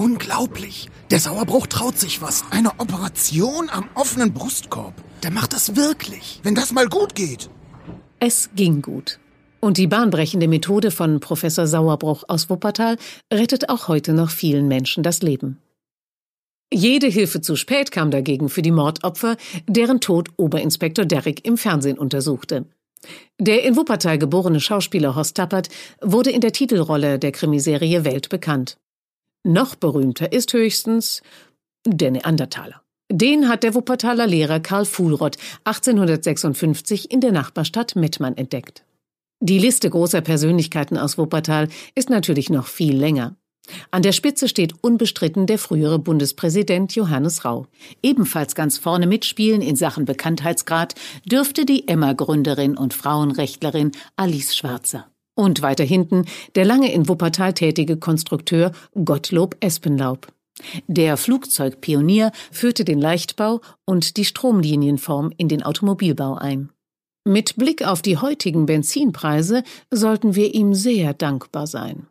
Unglaublich. Der Sauerbruch traut sich was. Eine Operation am offenen Brustkorb. Der macht das wirklich. Wenn das mal gut geht. Es ging gut. Und die bahnbrechende Methode von Professor Sauerbruch aus Wuppertal rettet auch heute noch vielen Menschen das Leben. Jede Hilfe zu spät kam dagegen für die Mordopfer, deren Tod Oberinspektor Derrick im Fernsehen untersuchte. Der in Wuppertal geborene Schauspieler Horst Tappert wurde in der Titelrolle der Krimiserie Welt bekannt. Noch berühmter ist höchstens der Neandertaler. Den hat der Wuppertaler Lehrer Karl Fuhlrott 1856 in der Nachbarstadt Mettmann entdeckt. Die Liste großer Persönlichkeiten aus Wuppertal ist natürlich noch viel länger. An der Spitze steht unbestritten der frühere Bundespräsident Johannes Rau. Ebenfalls ganz vorne mitspielen in Sachen Bekanntheitsgrad dürfte die Emma-Gründerin und Frauenrechtlerin Alice Schwarzer. Und weiter hinten der lange in Wuppertal tätige Konstrukteur Gottlob Espenlaub. Der Flugzeugpionier führte den Leichtbau und die Stromlinienform in den Automobilbau ein. Mit Blick auf die heutigen Benzinpreise sollten wir ihm sehr dankbar sein.